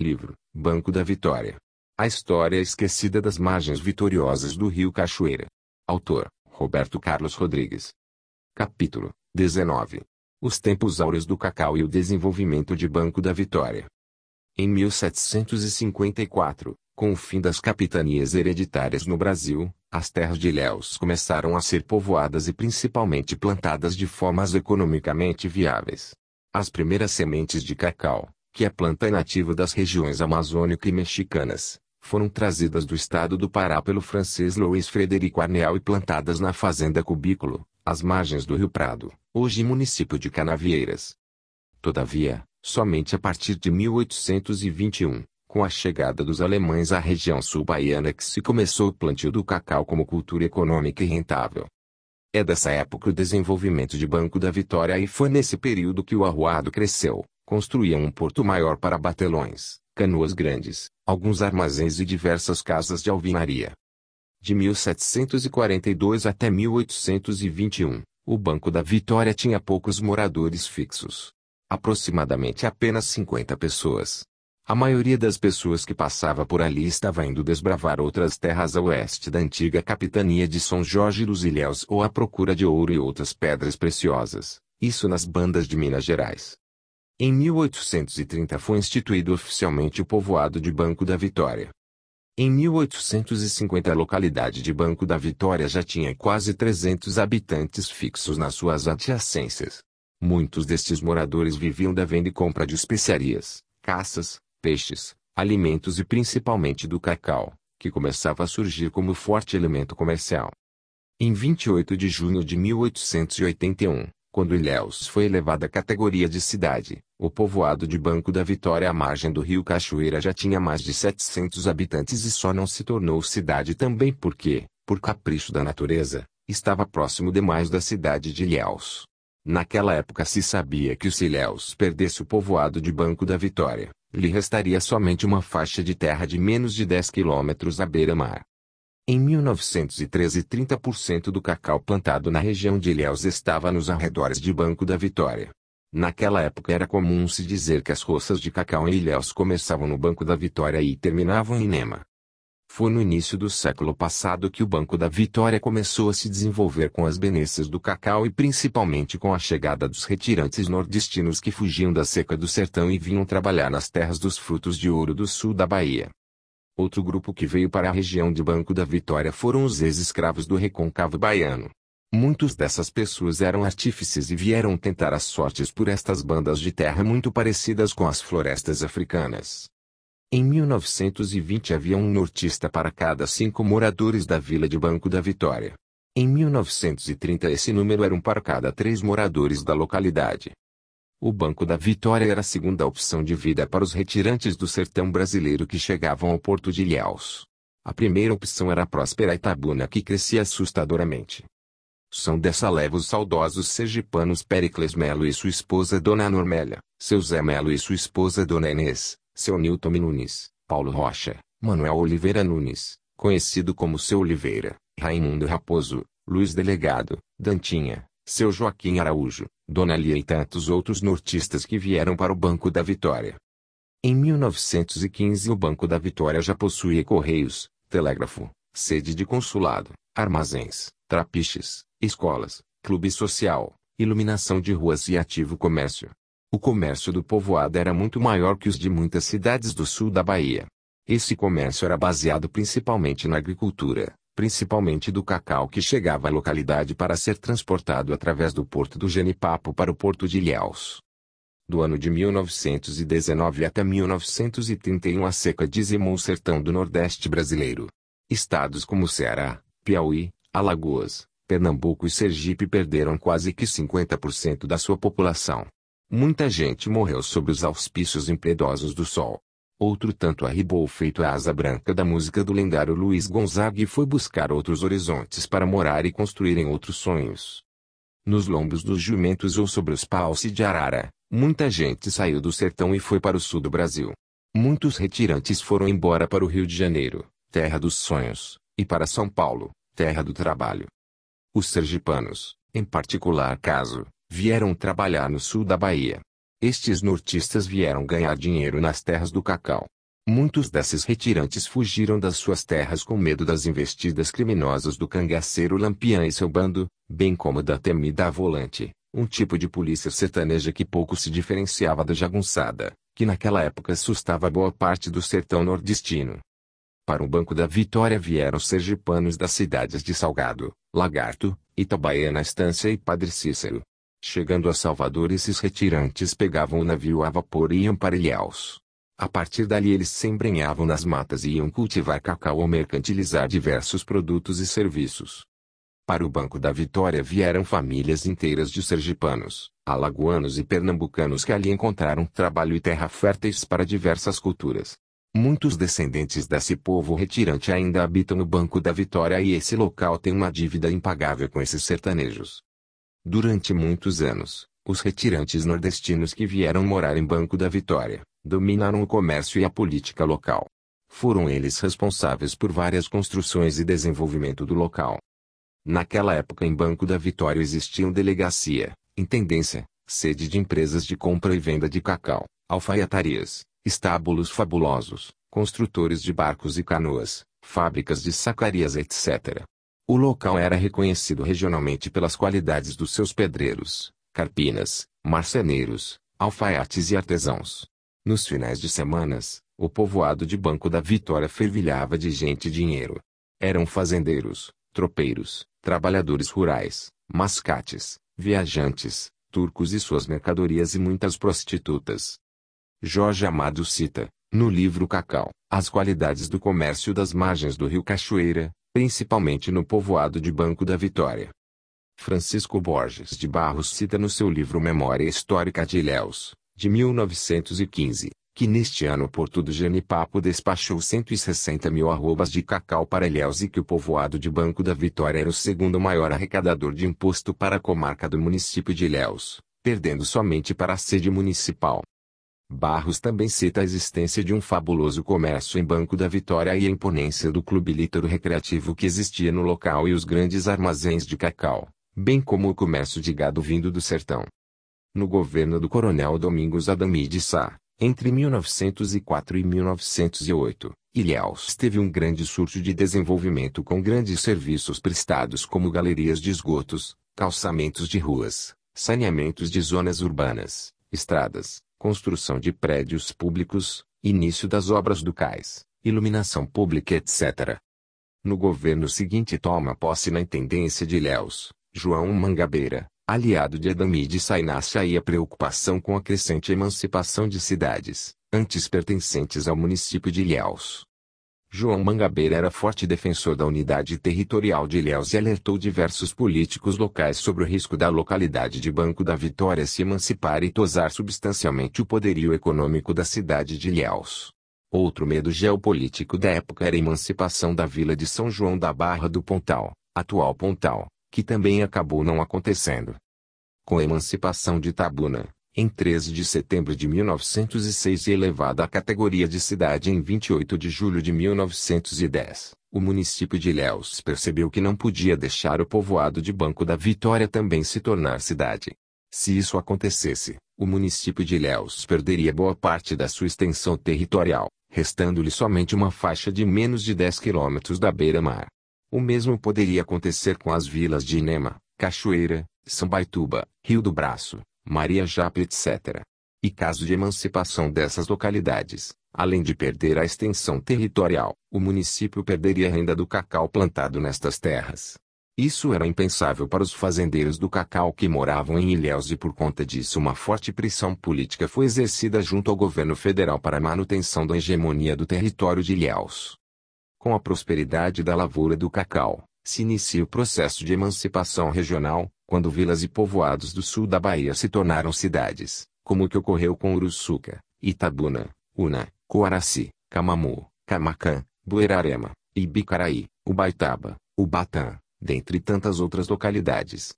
Livro, Banco da Vitória. A história esquecida das margens vitoriosas do rio Cachoeira. Autor, Roberto Carlos Rodrigues. Capítulo 19. Os tempos áureos do cacau e o desenvolvimento de Banco da Vitória. Em 1754, com o fim das capitanias hereditárias no Brasil, as terras de Ilhéus começaram a ser povoadas e principalmente plantadas de formas economicamente viáveis. As primeiras sementes de cacau, que é planta nativa das regiões amazônica e mexicanas, foram trazidas do estado do Pará pelo francês Louis Frederico Arneal e plantadas na fazenda Cubículo, às margens do Rio Prado, hoje município de Canavieiras. Todavia, somente a partir de 1821, com a chegada dos alemães à região sul-baiana que se começou o plantio do cacau como cultura econômica e rentável. É dessa época o desenvolvimento de Banco da Vitória e foi nesse período que o arruado cresceu, construíam um porto maior para batelões, canoas grandes, alguns armazéns e diversas casas de alvenaria. De 1742 até 1821, o Banco da Vitória tinha poucos moradores fixos. Aproximadamente apenas 50 pessoas. A maioria das pessoas que passava por ali estava indo desbravar outras terras a oeste da antiga capitania de São Jorge dos Ilhéus ou à procura de ouro e outras pedras preciosas, isso nas bandas de Minas Gerais. Em 1830 foi instituído oficialmente o povoado de Banco da Vitória. Em 1850 a localidade de Banco da Vitória já tinha quase 300 habitantes fixos nas suas adjacências. Muitos destes moradores viviam da venda e compra de especiarias, caças, peixes, alimentos e principalmente do cacau, que começava a surgir como forte elemento comercial. Em 28 de junho de 1881, quando Ilhéus foi elevada à categoria de cidade, o povoado de Banco da Vitória à margem do rio Cachoeira já tinha mais de 700 habitantes e só não se tornou cidade também porque, por capricho da natureza, estava próximo demais da cidade de Ilhéus. Naquela época se sabia que se Ilhéus perdesse o povoado de Banco da Vitória, lhe restaria somente uma faixa de terra de menos de 10 quilômetros à beira-mar. Em 1913 30% do cacau plantado na região de Ilhéus estava nos arredores de Banco da Vitória. Naquela época era comum se dizer que as roças de cacau em Ilhéus começavam no Banco da Vitória e terminavam em Nema. Foi no início do século passado que o Banco da Vitória começou a se desenvolver com as benesses do cacau e principalmente com a chegada dos retirantes nordestinos que fugiam da seca do sertão e vinham trabalhar nas terras dos frutos de ouro do sul da Bahia. Outro grupo que veio para a região de Banco da Vitória foram os ex-escravos do recôncavo baiano. Muitos dessas pessoas eram artífices e vieram tentar as sortes por estas bandas de terra muito parecidas com as florestas africanas. Em 1920 havia um nortista para cada cinco moradores da vila de Banco da Vitória. Em 1930 esse número era um para cada três moradores da localidade. O Banco da Vitória era a segunda opção de vida para os retirantes do sertão brasileiro que chegavam ao porto de Ilhéus. A primeira opção era a próspera Itabuna que crescia assustadoramente. São dessa leva os saudosos sergipanos Pericles Melo e sua esposa Dona Normélia, seu Zé Melo e sua esposa Dona Inês, seu Newton Nunes, Paulo Rocha, Manuel Oliveira Nunes, conhecido como seu Oliveira, Raimundo Raposo, Luiz Delegado, Dantinha, seu Joaquim Araújo, Dona e tantos outros nortistas que vieram para o Banco da Vitória. Em 1915 o Banco da Vitória já possuía correios, telégrafo, sede de consulado, armazéns, trapiches, escolas, clube social, iluminação de ruas e ativo comércio. O comércio do povoado era muito maior que os de muitas cidades do sul da Bahia. Esse comércio era baseado principalmente na agricultura, principalmente do cacau que chegava à localidade para ser transportado através do porto do Genipapo para o porto de Ilhéus. Do ano de 1919 até 1931 a seca dizimou o sertão do Nordeste brasileiro. Estados como Ceará, Piauí, Alagoas, Pernambuco e Sergipe perderam quase que 50% da sua população. Muita gente morreu sob os auspícios impiedosos do sol. Outro tanto arribou feito a asa branca da música do lendário Luiz Gonzaga e foi buscar outros horizontes para morar e construir em outros sonhos. Nos lombos dos jumentos ou sobre os paus de arara, muita gente saiu do sertão e foi para o sul do Brasil. Muitos retirantes foram embora para o Rio de Janeiro, terra dos sonhos, e para São Paulo, terra do trabalho. Os sergipanos, em particular caso, vieram trabalhar no sul da Bahia. Estes nortistas vieram ganhar dinheiro nas terras do cacau. Muitos desses retirantes fugiram das suas terras com medo das investidas criminosas do cangaceiro Lampião e seu bando, bem como da temida Volante, um tipo de polícia sertaneja que pouco se diferenciava da jagunçada, que naquela época assustava boa parte do sertão nordestino. Para o Banco da Vitória vieram sergipanos das cidades de Salgado, Lagarto, Itabaiana Estância e Padre Cícero. Chegando a Salvador esses retirantes pegavam o navio a vapor e iam para Ilhéus. A partir dali eles se embrenhavam nas matas e iam cultivar cacau ou mercantilizar diversos produtos e serviços. Para o Banco da Vitória vieram famílias inteiras de sergipanos, alagoanos e pernambucanos que ali encontraram trabalho e terra férteis para diversas culturas. Muitos descendentes desse povo retirante ainda habitam no Banco da Vitória e esse local tem uma dívida impagável com esses sertanejos. Durante muitos anos, os retirantes nordestinos que vieram morar em Banco da Vitória, dominaram o comércio e a política local. Foram eles responsáveis por várias construções e desenvolvimento do local. Naquela época em Banco da Vitória existiam delegacia, intendência, sede de empresas de compra e venda de cacau, alfaiatarias, estábulos fabulosos, construtores de barcos e canoas, fábricas de sacarias etc. O local era reconhecido regionalmente pelas qualidades dos seus pedreiros, carpinas, marceneiros, alfaiates e artesãos. Nos finais de semanas, o povoado de Banco da Vitória fervilhava de gente e dinheiro. Eram fazendeiros, tropeiros, trabalhadores rurais, mascates, viajantes, turcos e suas mercadorias e muitas prostitutas. Jorge Amado cita, no livro Cacau, as qualidades do comércio das margens do rio Cachoeira, principalmente no povoado de Banco da Vitória. Francisco Borges de Barros cita no seu livro Memória Histórica de Ilhéus, de 1915, que neste ano o Porto do Genipapo despachou 160 mil arrobas de cacau para Ilhéus e que o povoado de Banco da Vitória era o segundo maior arrecadador de imposto para a comarca do município de Ilhéus, perdendo somente para a sede municipal. Barros também cita a existência de um fabuloso comércio em Banco da Vitória e a imponência do clube lítero recreativo que existia no local e os grandes armazéns de cacau, bem como o comércio de gado vindo do sertão. No governo do coronel Domingos Adami de Sá, entre 1904 e 1908, Ilhéus teve um grande surto de desenvolvimento com grandes serviços prestados como galerias de esgotos, calçamentos de ruas, saneamentos de zonas urbanas, estradas, construção de prédios públicos, início das obras do cais, iluminação pública etc. No governo seguinte toma posse na intendência de Ilhéus, João Mangabeira, aliado de Adamide Sainassi aí a preocupação com a crescente emancipação de cidades, antes pertencentes ao município de Ilhéus. João Mangabeira era forte defensor da unidade territorial de Ilhéus e alertou diversos políticos locais sobre o risco da localidade de Banco da Vitória se emancipar e tosar substancialmente o poderio econômico da cidade de Ilhéus. Outro medo geopolítico da época era a emancipação da vila de São João da Barra do Pontal, atual Pontal, que também acabou não acontecendo. Com a emancipação de Tabuna, em 13 de setembro de 1906 e elevada à categoria de cidade em 28 de julho de 1910, o município de Ilhéus percebeu que não podia deixar o povoado de Banco da Vitória também se tornar cidade. Se isso acontecesse, o município de Ilhéus perderia boa parte da sua extensão territorial, restando-lhe somente uma faixa de menos de 10 quilômetros da beira-mar. O mesmo poderia acontecer com as vilas de Inema, Cachoeira, São Baituba, Rio do Braço, Maria Japa etc. E caso de emancipação dessas localidades, além de perder a extensão territorial, o município perderia a renda do cacau plantado nestas terras. Isso era impensável para os fazendeiros do cacau que moravam em Ilhéus e por conta disso uma forte pressão política foi exercida junto ao governo federal para a manutenção da hegemonia do território de Ilhéus. Com a prosperidade da lavoura do cacau, se inicia o processo de emancipação regional, quando vilas e povoados do sul da Bahia se tornaram cidades, como o que ocorreu com Uruçuca, Itabuna, Una, Coaraci, Camamu, Camacã, Buerarema, Ibicaraí, Ubaitaba, Ubatã, dentre tantas outras localidades.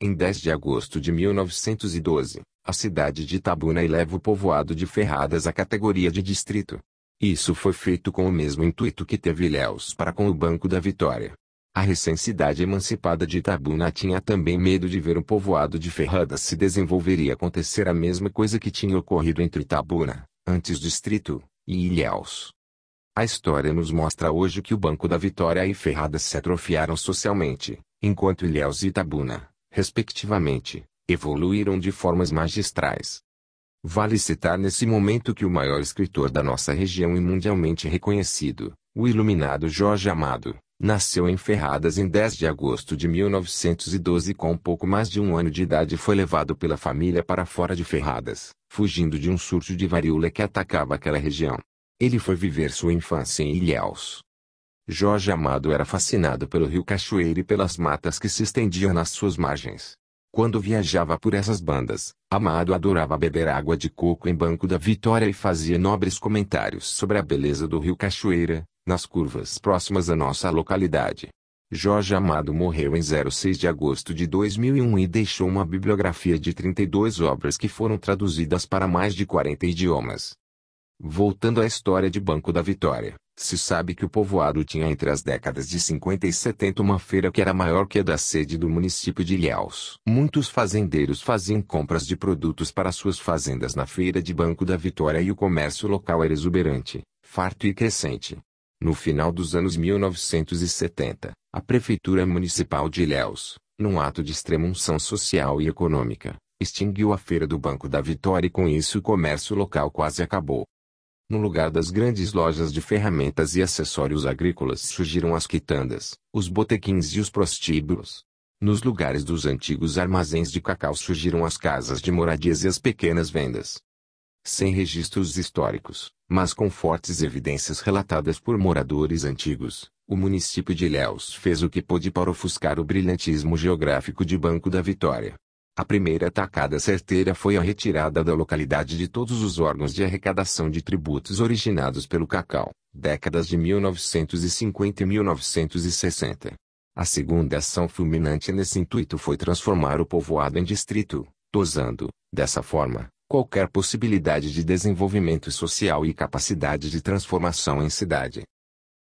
Em 10 de agosto de 1912, a cidade de Itabuna eleva o povoado de Ferradas à categoria de distrito. Isso foi feito com o mesmo intuito que teve Ilhéus para com o Banco da Vitória. A recém-cidade emancipada de Itabuna tinha também medo de ver o povoado de Ferradas se desenvolveria acontecer a mesma coisa que tinha ocorrido entre Itabuna, antes distrito, e Ilhéus. A história nos mostra hoje que o Banco da Vitória e Ferradas se atrofiaram socialmente, enquanto Ilhéus e Itabuna, respectivamente, evoluíram de formas magistrais. Vale citar nesse momento que o maior escritor da nossa região e mundialmente reconhecido, o iluminado Jorge Amado, Nasceu em Ferradas em 10 de agosto de 1912 e com pouco mais de um ano de idade foi levado pela família para fora de Ferradas, fugindo de um surto de varíola que atacava aquela região. Ele foi viver sua infância em Ilhéus. Jorge Amado era fascinado pelo rio Cachoeira e pelas matas que se estendiam nas suas margens. Quando viajava por essas bandas, Amado adorava beber água de coco em Banco da Vitória e fazia nobres comentários sobre a beleza do rio Cachoeira, nas curvas próximas à nossa localidade. Jorge Amado morreu em 06 de agosto de 2001 e deixou uma bibliografia de 32 obras que foram traduzidas para mais de 40 idiomas. Voltando à história de Banco da Vitória, se sabe que o povoado tinha entre as décadas de 50 e 70 uma feira que era maior que a da sede do município de Ilhéus. Muitos fazendeiros faziam compras de produtos para suas fazendas na feira de Banco da Vitória e o comércio local era exuberante, farto e crescente. No final dos anos 1970, a Prefeitura Municipal de Ilhéus, num ato de extrema social e econômica, extinguiu a Feira do Banco da Vitória e com isso o comércio local quase acabou. No lugar das grandes lojas de ferramentas e acessórios agrícolas surgiram as quitandas, os botequins e os prostíbulos. Nos lugares dos antigos armazéns de cacau surgiram as casas de moradias e as pequenas vendas. Sem registros históricos, mas com fortes evidências relatadas por moradores antigos, o município de Ilhéus fez o que pôde para ofuscar o brilhantismo geográfico de Banco da Vitória. A primeira atacada certeira foi a retirada da localidade de todos os órgãos de arrecadação de tributos originados pelo cacau, décadas de 1950 e 1960. A segunda ação fulminante nesse intuito foi transformar o povoado em distrito, dosando, dessa forma, qualquer possibilidade de desenvolvimento social e capacidade de transformação em cidade.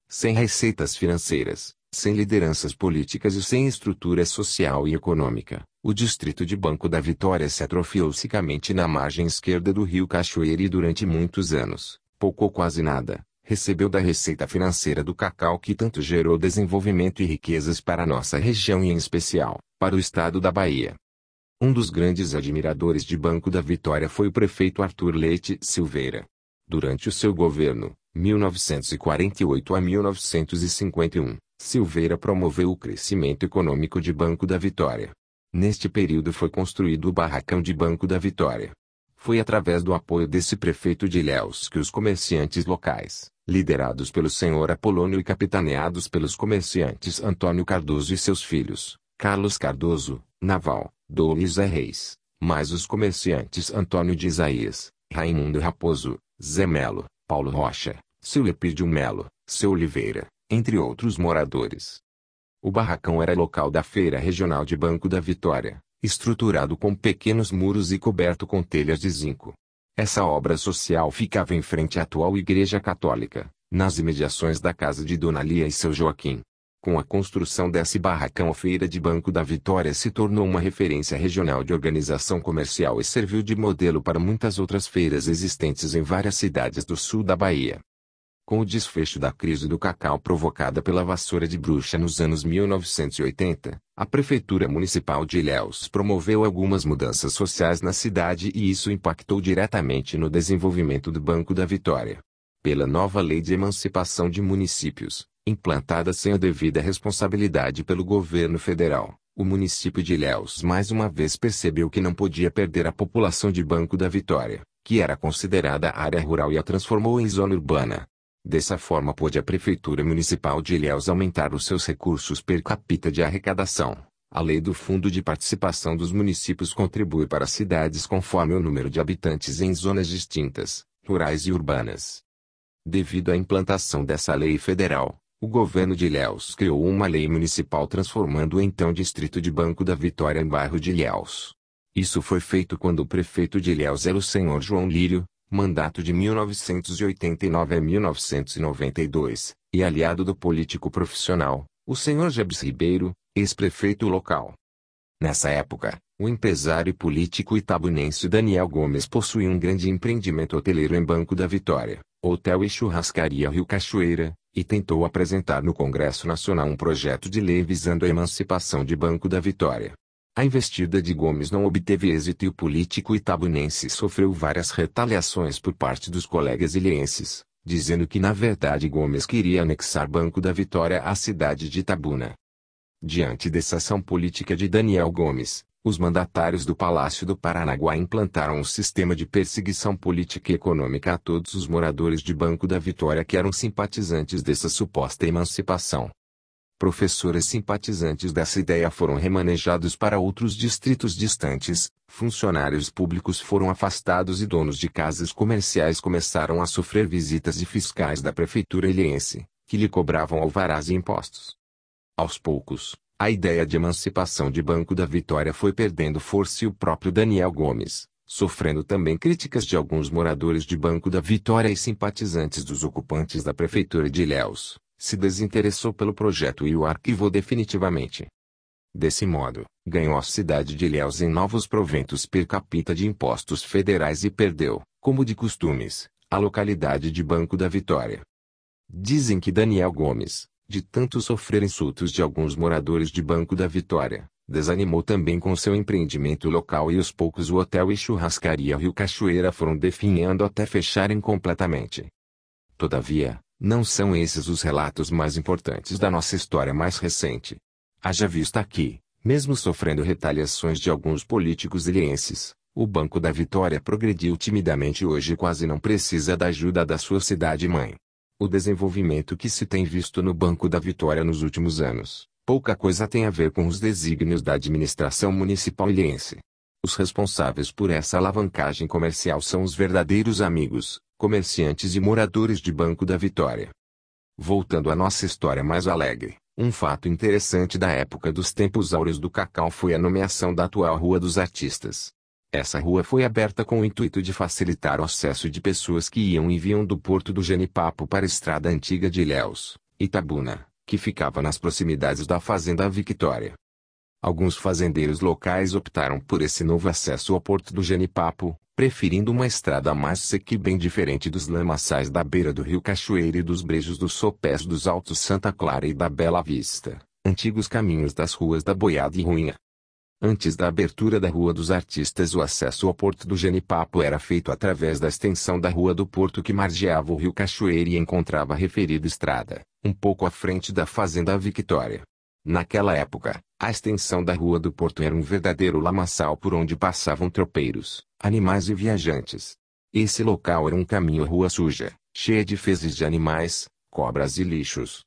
Sem receitas financeiras, sem lideranças políticas e sem estrutura social e econômica, o distrito de Banco da Vitória se atrofiou sicamente na margem esquerda do rio Cachoeira e durante muitos anos, pouco ou quase nada, recebeu da receita financeira do cacau que tanto gerou desenvolvimento e riquezas para nossa região e em especial, para o estado da Bahia. Um dos grandes admiradores de Banco da Vitória foi o prefeito Arthur Leite Silveira. Durante o seu governo, 1948 a 1951, Silveira promoveu o crescimento econômico de Banco da Vitória. Neste período foi construído o Barracão de Banco da Vitória. Foi através do apoio desse prefeito de Ilhéus que os comerciantes locais, liderados pelo senhor Apolônio e capitaneados pelos comerciantes Antônio Cardoso e seus filhos, Carlos Cardoso, Naval, Doulis Zé Reis, mais os comerciantes Antônio de Isaías, Raimundo Raposo, Zé Melo, Paulo Rocha, seu Melo, seu Oliveira, entre outros moradores. O barracão era local da Feira Regional de Banco da Vitória, estruturado com pequenos muros e coberto com telhas de zinco. Essa obra social ficava em frente à atual Igreja Católica, nas imediações da casa de Dona Lia e seu Joaquim. Com a construção desse barracão a Feira de Banco da Vitória se tornou uma referência regional de organização comercial e serviu de modelo para muitas outras feiras existentes em várias cidades do sul da Bahia. Com o desfecho da crise do cacau provocada pela vassoura de bruxa nos anos 1980, a Prefeitura Municipal de Ilhéus promoveu algumas mudanças sociais na cidade e isso impactou diretamente no desenvolvimento do Banco da Vitória. Pela nova Lei de Emancipação de Municípios, implantada sem a devida responsabilidade pelo governo federal, o município de Ilhéus mais uma vez percebeu que não podia perder a população de Banco da Vitória, que era considerada área rural e a transformou em zona urbana. Dessa forma pôde a Prefeitura Municipal de Ilhéus aumentar os seus recursos per capita de arrecadação. A lei do Fundo de Participação dos Municípios contribui para cidades conforme o número de habitantes em zonas distintas, rurais e urbanas. Devido à implantação dessa lei federal, o governo de Ilhéus criou uma lei municipal transformando o então distrito de Banco da Vitória em bairro de Ilhéus. Isso foi feito quando o prefeito de Ilhéus era o senhor João Lírio, mandato de 1989 a 1992, e aliado do político profissional, o senhor Jebs Ribeiro, ex-prefeito local. Nessa época, o empresário político itabunense Daniel Gomes possuía um grande empreendimento hoteleiro em Banco da Vitória, hotel e churrascaria Rio Cachoeira, e tentou apresentar no Congresso Nacional um projeto de lei visando a emancipação de Banco da Vitória. A investida de Gomes não obteve êxito e o político itabunense sofreu várias retaliações por parte dos colegas ilhenses, dizendo que na verdade Gomes queria anexar Banco da Vitória à cidade de Itabuna. Diante dessa ação política de Daniel Gomes, os mandatários do Palácio do Paranaguá implantaram um sistema de perseguição política e econômica a todos os moradores de Banco da Vitória que eram simpatizantes dessa suposta emancipação. Professores simpatizantes dessa ideia foram remanejados para outros distritos distantes, funcionários públicos foram afastados e donos de casas comerciais começaram a sofrer visitas de fiscais da prefeitura ilhense, que lhe cobravam alvarás e impostos. Aos poucos, a ideia de emancipação de Banco da Vitória foi perdendo força e o próprio Daniel Gomes, sofrendo também críticas de alguns moradores de Banco da Vitória e simpatizantes dos ocupantes da prefeitura de Ilhéus, se desinteressou pelo projeto e o arquivou definitivamente. Desse modo, ganhou a cidade de Ilhéus em novos proventos per capita de impostos federais e perdeu, como de costumes, a localidade de Banco da Vitória. Dizem que Daniel Gomes, de tanto sofrer insultos de alguns moradores de Banco da Vitória, desanimou também com seu empreendimento local e os poucos o hotel e churrascaria Rio Cachoeira foram definhando até fecharem completamente. Todavia, não são esses os relatos mais importantes da nossa história mais recente. Haja vista aqui, mesmo sofrendo retaliações de alguns políticos ilhenses, o Banco da Vitória progrediu timidamente e hoje quase não precisa da ajuda da sua cidade-mãe. O desenvolvimento que se tem visto no Banco da Vitória nos últimos anos, pouca coisa tem a ver com os desígnios da administração municipal ilhense. Os responsáveis por essa alavancagem comercial são os verdadeiros amigos, comerciantes e moradores de Banco da Vitória. Voltando à nossa história mais alegre, um fato interessante da época dos tempos áureos do cacau foi a nomeação da atual Rua dos Artistas. Essa rua foi aberta com o intuito de facilitar o acesso de pessoas que iam e vinham do porto do Genipapo para a estrada antiga de Ilhéus, Itabuna, que ficava nas proximidades da fazenda Victória. Alguns fazendeiros locais optaram por esse novo acesso ao porto do Genipapo, preferindo uma estrada mais seca e bem diferente dos lamaçais da beira do rio Cachoeira e dos brejos dos sopés dos Altos Santa Clara e da Bela Vista, antigos caminhos das ruas da Boiada e Ruinha. Antes da abertura da Rua dos Artistas o acesso ao Porto do Genipapo era feito através da extensão da Rua do Porto que margeava o rio Cachoeira e encontrava a referida estrada, um pouco à frente da Fazenda Victória. Naquela época, a extensão da Rua do Porto era um verdadeiro lamaçal por onde passavam tropeiros, animais e viajantes. Esse local era um caminho-rua suja, cheia de fezes de animais, cobras e lixos.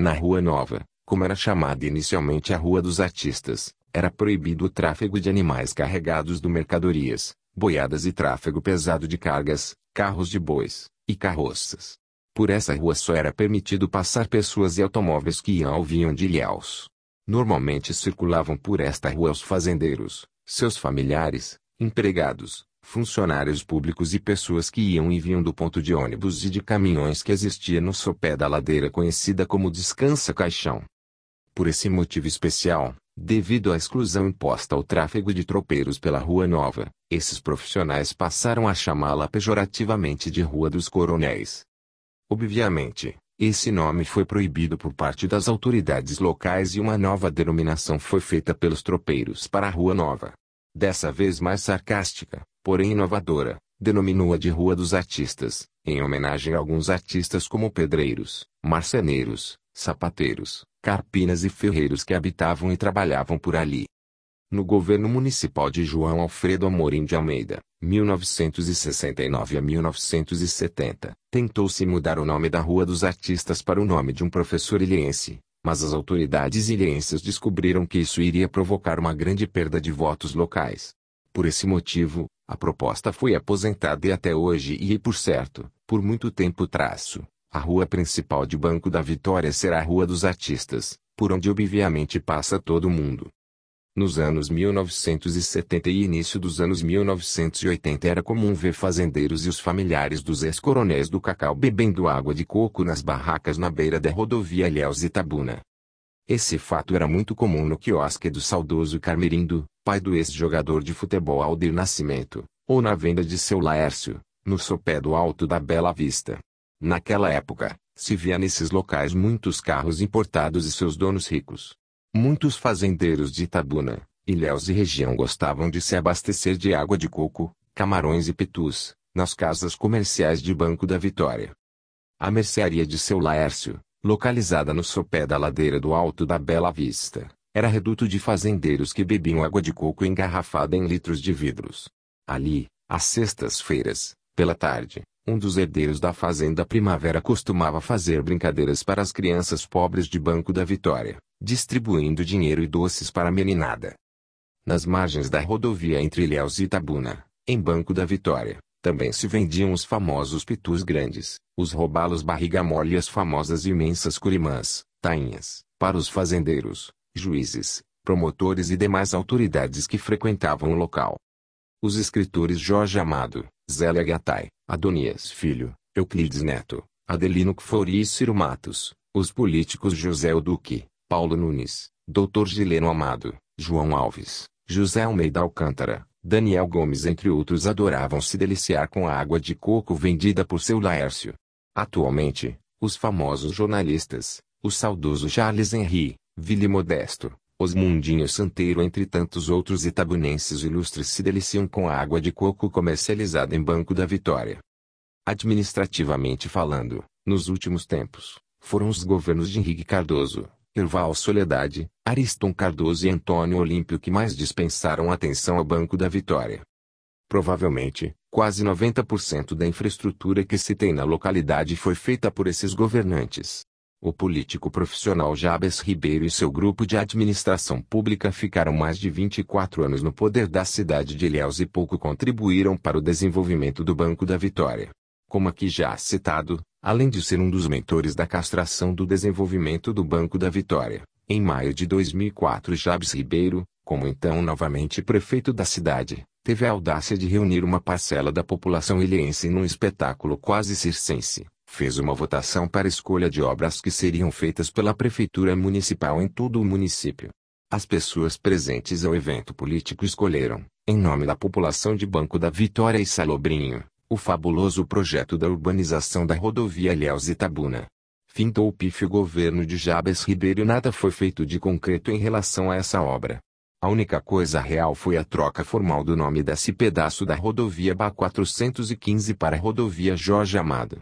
Na Rua Nova, como era chamada inicialmente a Rua dos Artistas, era proibido o tráfego de animais carregados do mercadorias, boiadas e tráfego pesado de cargas, carros de bois, e carroças. Por essa rua só era permitido passar pessoas e automóveis que iam ou vinham de Ilhéus. Normalmente circulavam por esta rua os fazendeiros, seus familiares, empregados, funcionários públicos e pessoas que iam e vinham do ponto de ônibus e de caminhões que existia no sopé da ladeira conhecida como Descansa Caixão. Por esse motivo especial, Devido à exclusão imposta ao tráfego de tropeiros pela Rua Nova, esses profissionais passaram a chamá-la pejorativamente de Rua dos Coronéis. Obviamente, esse nome foi proibido por parte das autoridades locais e uma nova denominação foi feita pelos tropeiros para a Rua Nova. Dessa vez mais sarcástica, porém inovadora, denominou-a de Rua dos Artistas, em homenagem a alguns artistas como pedreiros, marceneiros, sapateiros, carpinas e ferreiros que habitavam e trabalhavam por ali. No governo municipal de João Alfredo Amorim de Almeida, 1969 a 1970, tentou-se mudar o nome da Rua dos Artistas para o nome de um professor ilhense, mas as autoridades ilhenses descobriram que isso iria provocar uma grande perda de votos locais. Por esse motivo, a proposta foi aposentada e até hoje e por certo, por muito tempo traço, a rua principal de Banco da Vitória será a Rua dos Artistas, por onde obviamente passa todo mundo. Nos anos 1970 e início dos anos 1980 era comum ver fazendeiros e os familiares dos ex-coronéis do cacau bebendo água de coco nas barracas na beira da rodovia Ilhéus Itabuna. Esse fato era muito comum no quiosque do saudoso Carmerindo, pai do ex-jogador de futebol Aldir Nascimento, ou na venda de seu Laércio, no sopé do alto da Bela Vista. Naquela época, se via nesses locais muitos carros importados e seus donos ricos. Muitos fazendeiros de Itabuna, Ilhéus e região gostavam de se abastecer de água de coco, camarões e petus, nas casas comerciais de Banco da Vitória. A mercearia de seu Laércio, localizada no sopé da ladeira do alto da Bela Vista, era reduto de fazendeiros que bebiam água de coco engarrafada em litros de vidros. Ali, às sextas-feiras, pela tarde, um dos herdeiros da fazenda Primavera costumava fazer brincadeiras para as crianças pobres de Banco da Vitória, distribuindo dinheiro e doces para a meninada. Nas margens da rodovia entre Ilhéus e Itabuna, em Banco da Vitória, também se vendiam os famosos pitus grandes, os robalos barriga mole e as famosas imensas curimãs, tainhas, para os fazendeiros, juízes, promotores e demais autoridades que frequentavam o local. Os escritores Jorge Amado, Zélia Gattai, Adonias Filho, Euclides Neto, Adelino Kfouri e Ciro Matos, os políticos José Duque, Paulo Nunes, Dr. Gileno Amado, João Alves, José Almeida Alcântara, Daniel Gomes entre outros adoravam se deliciar com a água de coco vendida por seu Laércio. Atualmente, os famosos jornalistas, o saudoso Charles Henry, Vili Modesto, Osmundinho Santeiro entre tantos outros itabunenses ilustres se deliciam com a água de coco comercializada em Banco da Vitória. Administrativamente falando, nos últimos tempos, foram os governos de Henrique Cardoso, Erval Soledade, Ariston Cardoso e Antônio Olímpio que mais dispensaram atenção ao Banco da Vitória. Provavelmente, quase 90% da infraestrutura que se tem na localidade foi feita por esses governantes. O político profissional Jabes Ribeiro e seu grupo de administração pública ficaram mais de 24 anos no poder da cidade de Ilhéus e pouco contribuíram para o desenvolvimento do Banco da Vitória. Como aqui já citado, além de ser um dos mentores da castração do desenvolvimento do Banco da Vitória, em maio de 2004 Jabes Ribeiro, como então novamente prefeito da cidade, teve a audácia de reunir uma parcela da população ilhense num espetáculo quase circense fez uma votação para escolha de obras que seriam feitas pela Prefeitura Municipal em todo o município. As pessoas presentes ao evento político escolheram, em nome da população de Banco da Vitória e Salobrinho, o fabuloso projeto da urbanização da rodovia Ilhéus Itabuna. Findou o pífio governo de Jabes Ribeiro e nada foi feito de concreto em relação a essa obra. A única coisa real foi a troca formal do nome desse pedaço da rodovia BA 415 para a rodovia Jorge Amado.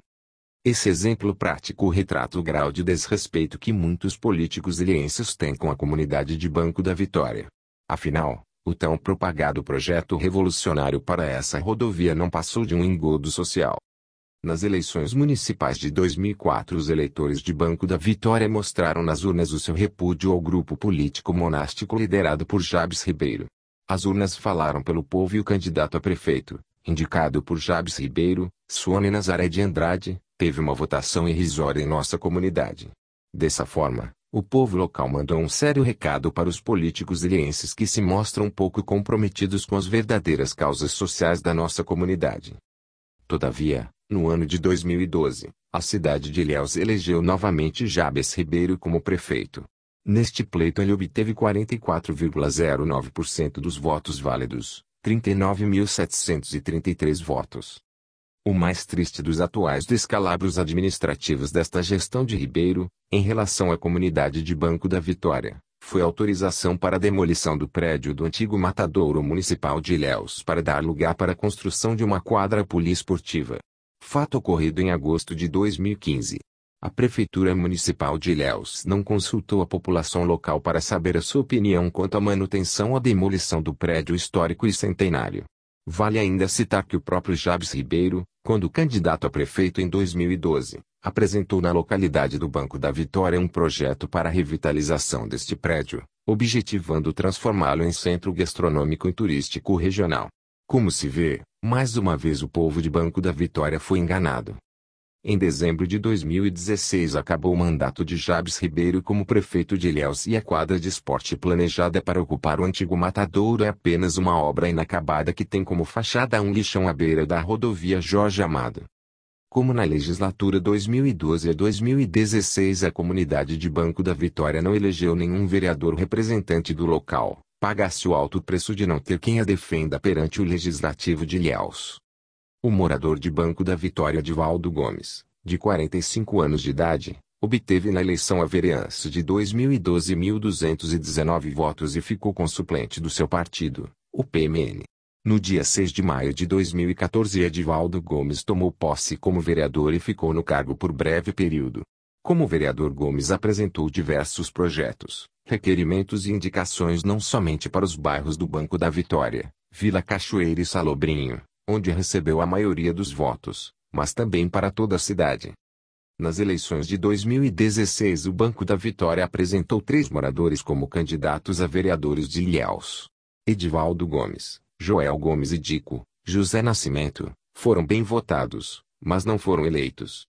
Esse exemplo prático retrata o grau de desrespeito que muitos políticos ilhenses têm com a comunidade de Banco da Vitória. Afinal, o tão propagado projeto revolucionário para essa rodovia não passou de um engodo social. Nas eleições municipais de 2004 os eleitores de Banco da Vitória mostraram nas urnas o seu repúdio ao grupo político monástico liderado por Jabes Ribeiro. As urnas falaram pelo povo e o candidato a prefeito, indicado por Jabes Ribeiro, Suane Nazaré de Andrade, teve uma votação irrisória em nossa comunidade. Dessa forma, o povo local mandou um sério recado para os políticos ilhenses que se mostram pouco comprometidos com as verdadeiras causas sociais da nossa comunidade. Todavia, no ano de 2012, a cidade de Ilhéus elegeu novamente Jabes Ribeiro como prefeito. Neste pleito ele obteve 44,09% dos votos válidos, 39.733 votos. O mais triste dos atuais descalabros administrativos desta gestão de Ribeiro, em relação à comunidade de Banco da Vitória, foi a autorização para a demolição do prédio do antigo matadouro municipal de Ilhéus para dar lugar para a construção de uma quadra poliesportiva. Fato ocorrido em agosto de 2015. A Prefeitura Municipal de Ilhéus não consultou a população local para saber a sua opinião quanto à manutenção ou demolição do prédio histórico e centenário. Vale ainda citar que o próprio Jabes Ribeiro, quando candidato a prefeito em 2012, apresentou na localidade do Banco da Vitória um projeto para a revitalização deste prédio, objetivando transformá-lo em centro gastronômico e turístico regional. Como se vê, mais uma vez o povo de Banco da Vitória foi enganado. Em dezembro de 2016 acabou o mandato de Jabes Ribeiro como prefeito de Ilhéus e a quadra de esporte planejada para ocupar o antigo matadouro é apenas uma obra inacabada que tem como fachada um lixão à beira da rodovia Jorge Amado. Como na legislatura 2012 a 2016 a comunidade de Banco da Vitória não elegeu nenhum vereador representante do local, paga-se o alto preço de não ter quem a defenda perante o Legislativo de Ilhéus. O morador de Banco da Vitória Divaldo Gomes, de 45 anos de idade, obteve na eleição a vereança de 2012 1.219 votos e ficou com suplente do seu partido, o PMN. No dia 6 de maio de 2014 Edivaldo Gomes tomou posse como vereador e ficou no cargo por breve período. Como vereador Gomes apresentou diversos projetos, requerimentos e indicações não somente para os bairros do Banco da Vitória, Vila Cachoeira e Salobrinho, onde recebeu a maioria dos votos, mas também para toda a cidade. Nas eleições de 2016 o Banco da Vitória apresentou três moradores como candidatos a vereadores de Ilhéus. Edivaldo Gomes, Joel Gomes e Dico, José Nascimento, foram bem votados, mas não foram eleitos.